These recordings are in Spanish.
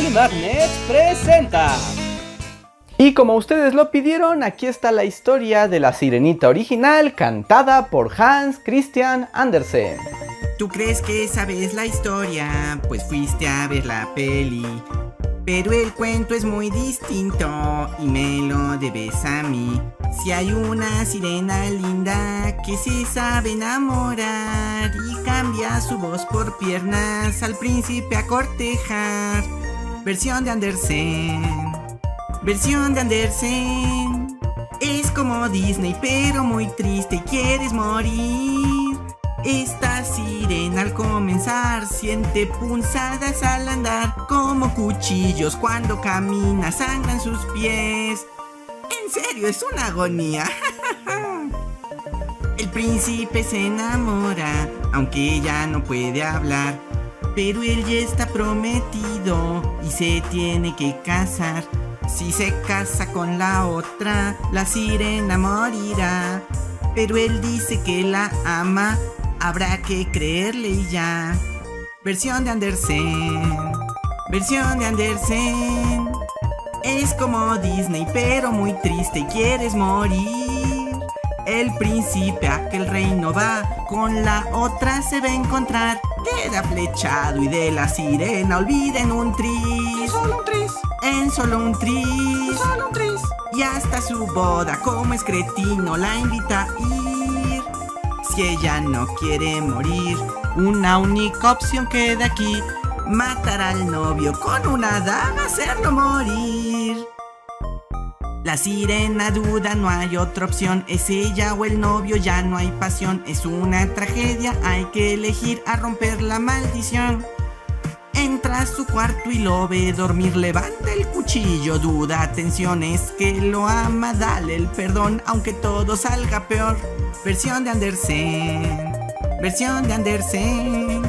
Bully Magnets presenta. Y como ustedes lo pidieron, aquí está la historia de la sirenita original cantada por Hans Christian Andersen. ¿Tú crees que sabes la historia? Pues fuiste a ver la peli. Pero el cuento es muy distinto y me lo debes a mí. Si hay una sirena linda que se sabe enamorar y cambia su voz por piernas al príncipe a cortejar. Versión de Andersen. Versión de Andersen. Es como Disney pero muy triste y quieres morir. Esta sirena al comenzar siente punzadas al andar como cuchillos cuando camina sangran sus pies. En serio, es una agonía. El príncipe se enamora, aunque ella no puede hablar. Pero él ya está prometido y se tiene que casar. Si se casa con la otra, la sirena morirá. Pero él dice que la ama habrá que creerle ya. Versión de Andersen. Versión de Andersen. Es como Disney, pero muy triste y quieres morir. El príncipe a aquel reino va, con la otra se va a encontrar. Queda flechado y de la sirena olviden un tris. En solo un tris. En solo un tris. En solo un tris. Y hasta su boda, como es cretino, la invita a ir. Si ella no quiere morir, una única opción queda aquí. Matar al novio con una daga, hacerlo morir. La sirena duda, no hay otra opción. Es ella o el novio, ya no hay pasión. Es una tragedia, hay que elegir a romper la maldición. Entra a su cuarto y lo ve dormir, levanta el cuchillo, duda, atención, es que lo ama, dale el perdón, aunque todo salga peor. Versión de Andersen, versión de Andersen.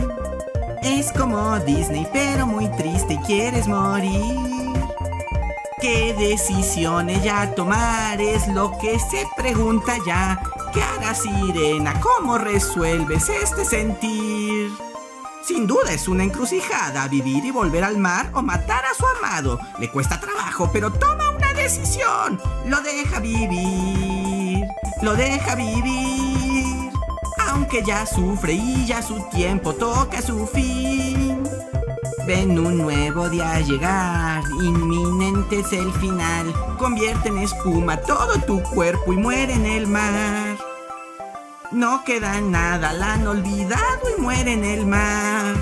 Es como Disney, pero muy triste y quieres morir. ¿Qué decisión ella tomar? Es lo que se pregunta ya. ¿Qué hará Sirena? ¿Cómo resuelves este sentir? Sin duda es una encrucijada vivir y volver al mar o matar a su amado. Le cuesta trabajo, pero toma una decisión. Lo deja vivir. Lo deja vivir. Aunque ya sufre y ya su tiempo toca su fin. Ven un nuevo día llegar, inminente es el final. Convierte en espuma todo tu cuerpo y muere en el mar. No queda nada, la han olvidado y muere en el mar.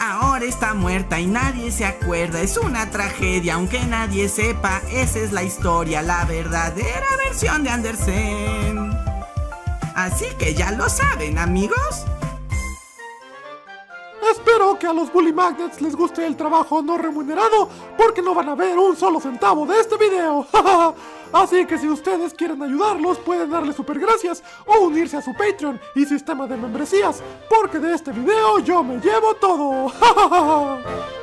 Ahora está muerta y nadie se acuerda, es una tragedia, aunque nadie sepa, esa es la historia, la verdadera versión de Andersen. Así que ya lo saben, amigos. Espero que a los Bully Magnets les guste el trabajo no remunerado porque no van a ver un solo centavo de este video. Así que si ustedes quieren ayudarlos pueden darle super gracias o unirse a su Patreon y sistema de membresías porque de este video yo me llevo todo.